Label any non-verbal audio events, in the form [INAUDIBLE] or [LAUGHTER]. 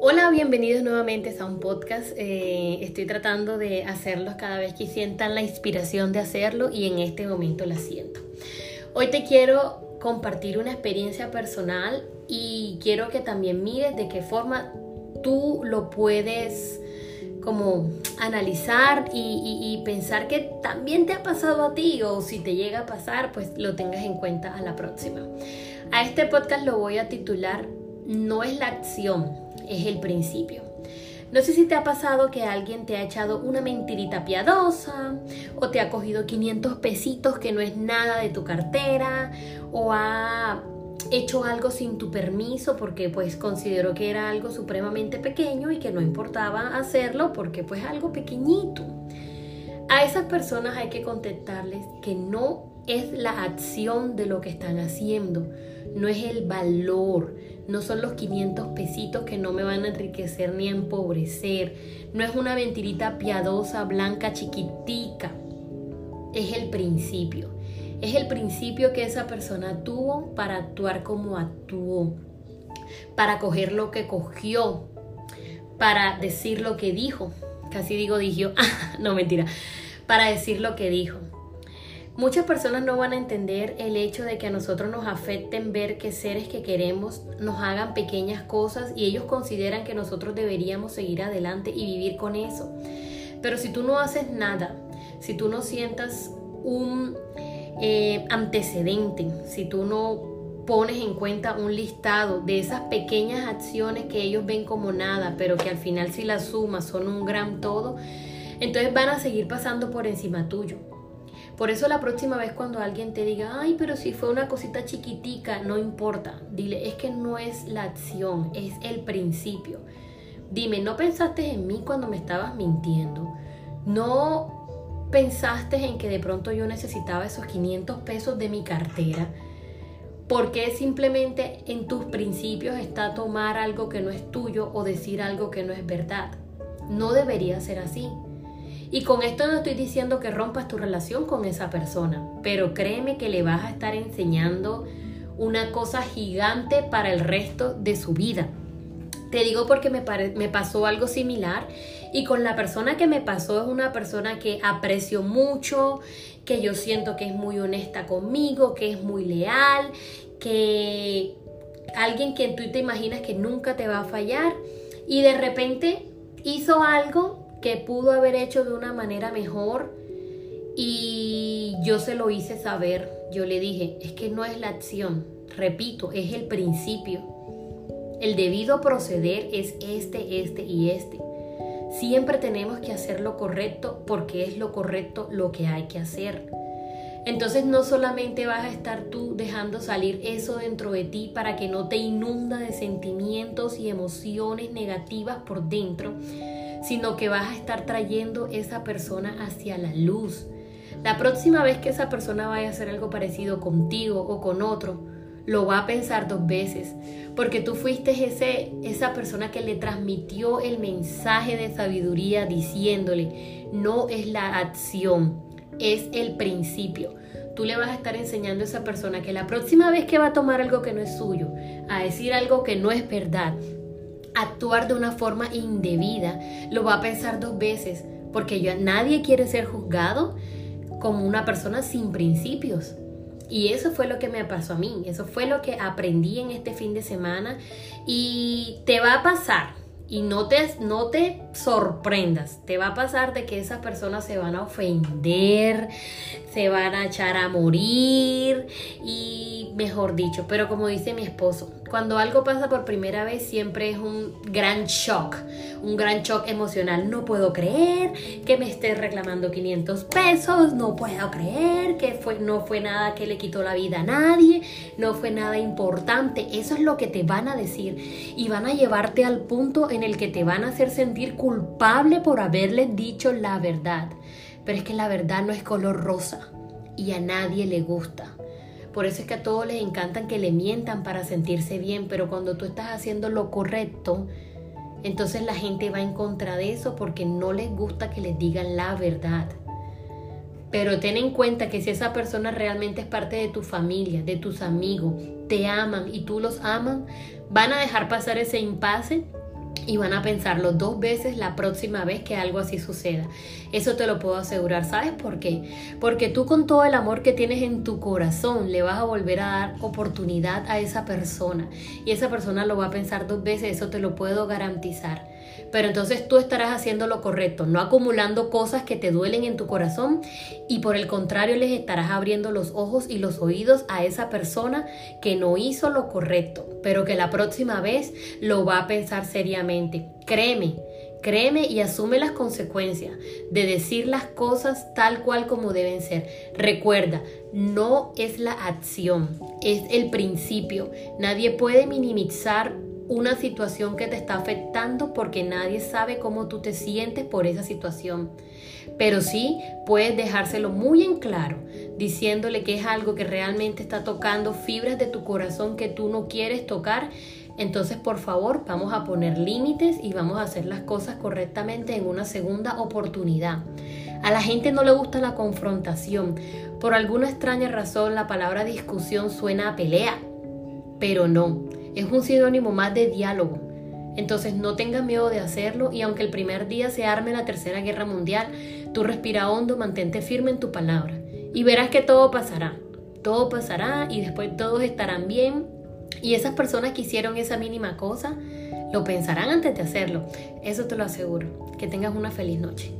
Hola, bienvenidos nuevamente a un podcast. Eh, estoy tratando de hacerlos cada vez que sientan la inspiración de hacerlo y en este momento la siento. Hoy te quiero compartir una experiencia personal y quiero que también mires de qué forma tú lo puedes como analizar y, pensar que también te ha pasado a ti o si te llega a pasar, pues lo tengas en cuenta a la próxima. A este podcast lo voy a titular No es la acción, es el principio. No sé si te ha pasado que alguien te ha echado una mentirita piadosa o te ha cogido 500 pesitos que no es nada de tu cartera o ha hecho algo sin tu permiso porque pues consideró que era algo supremamente pequeño y que no importaba hacerlo porque pues algo pequeñito. A esas personas hay que contestarles que no es la acción de lo que están haciendo, no es el valor, no son los 500 pesitos que no me van a enriquecer ni a empobrecer, no es una mentirita piadosa, blanca, chiquitica, es el principio. Es el principio que esa persona tuvo para actuar como actuó, para coger lo que cogió, para decir lo que dijo. Casi digo dijo, [LAUGHS] no mentira, para decir lo que dijo. Muchas personas no van a entender el hecho de que a nosotros nos afecten ver que seres que queremos nos hagan pequeñas cosas y ellos consideran que nosotros deberíamos seguir adelante y vivir con eso. Pero si tú no haces nada, si tú no sientas un eh, antecedente, si tú no pones en cuenta un listado de esas pequeñas acciones que ellos ven como nada, pero que al final si las sumas son un gran todo, entonces van a seguir pasando por encima tuyo. Por eso la próxima vez cuando alguien te diga, ay, pero si fue una cosita chiquitica, no importa. Dile, es que no es la acción, es el principio. Dime, ¿no pensaste en mí cuando me estabas mintiendo? No pensaste en que de pronto yo necesitaba esos 500 pesos de mi cartera? ¿Por qué simplemente en tus principios está tomar algo que no es tuyo o decir algo que no es verdad? No debería ser así. Y con esto no estoy diciendo que rompas tu relación con esa persona, pero créeme que le vas a estar enseñando una cosa gigante para el resto de su vida. Te digo porque me, pasó algo similar y con la persona que me pasó es una persona que aprecio mucho, que yo siento que es muy honesta conmigo, que es muy leal, que alguien que tú te imaginas que nunca te va a fallar y de repente hizo algo que pudo haber hecho de una manera mejor y yo se lo hice saber. Yo le dije, es que no es la acción, repito, es el principio. El debido proceder es este, este y este. Siempre tenemos que hacer lo correcto porque es lo correcto lo que hay que hacer. Entonces no solamente vas a estar tú dejando salir eso dentro de ti para que no te inunda de sentimientos y emociones negativas por dentro, sino que vas a estar trayendo esa persona hacia la luz. La próxima vez que esa persona vaya a hacer algo parecido contigo o con otro, lo va a pensar dos veces, porque tú fuiste ese, esa persona que le transmitió el mensaje de sabiduría diciéndole, no es la acción, es el principio. Tú le vas a estar enseñando a esa persona que la próxima vez que va a tomar algo que no es suyo, a decir algo que no es verdad, actuar de una forma indebida, lo va a pensar dos veces, porque ya nadie quiere ser juzgado como una persona sin principios. Y eso fue lo que me pasó a mí, eso fue lo que aprendí en este fin de semana y te va a pasar. Y no te, no te sorprendas, te va a pasar de que esas personas se van a ofender, se van a echar a morir y mejor dicho, pero como dice mi esposo, cuando algo pasa por primera vez siempre es un gran shock, un gran shock emocional. No puedo creer que me esté reclamando 500 pesos, no puedo creer que fue, no fue nada que le quitó la vida a nadie, no fue nada importante. Eso es lo que te van a decir y van a llevarte al punto en el que te van a hacer sentir culpable por haberles dicho la verdad. Pero es que la verdad no es color rosa y a nadie le gusta. Por eso es que a todos les encantan que le mientan para sentirse bien, pero cuando tú estás haciendo lo correcto, entonces la gente va en contra de eso porque no les gusta que les digan la verdad. Pero ten en cuenta que si esa persona realmente es parte de tu familia, de tus amigos, te aman y tú los aman, van a dejar pasar ese impasse y van a pensarlo dos veces la próxima vez que algo así suceda. Eso te lo puedo asegurar. ¿Sabes por qué? Porque tú con todo el amor que tienes en tu corazón le vas a volver a dar oportunidad a esa persona y esa persona lo va a pensar dos veces, eso te lo puedo garantizar. Pero entonces tú estarás haciendo lo correcto, no acumulando cosas que te duelen en tu corazón y por el contrario les estarás abriendo los ojos y los oídos a esa persona que no hizo lo correcto, pero que la próxima vez lo va a pensar seriamente. Créeme, Créeme y asume las consecuencias de decir las cosas tal cual como deben ser. Recuerda, no es la acción, es el principio. Nadie puede minimizar una situación que te está afectando porque nadie sabe cómo tú te sientes por esa situación. Pero sí puedes dejárselo muy en claro, diciéndole que es algo que realmente está tocando fibras de tu corazón que tú no quieres tocar. Entonces, por favor, vamos a poner límites y vamos a hacer las cosas correctamente en una segunda oportunidad. A la gente no le gusta la confrontación. Por alguna extraña razón, la palabra discusión suena a pelea, pero no es un sinónimo más de diálogo. Entonces no tengas miedo de hacerlo y aunque el primer día se arme la tercera guerra mundial, tú respira hondo, mantente firme en tu palabra y verás que todo pasará. Todo pasará y después todos estarán bien y esas personas que hicieron esa mínima cosa lo pensarán antes de hacerlo. Eso te lo aseguro. Que tengas una feliz noche.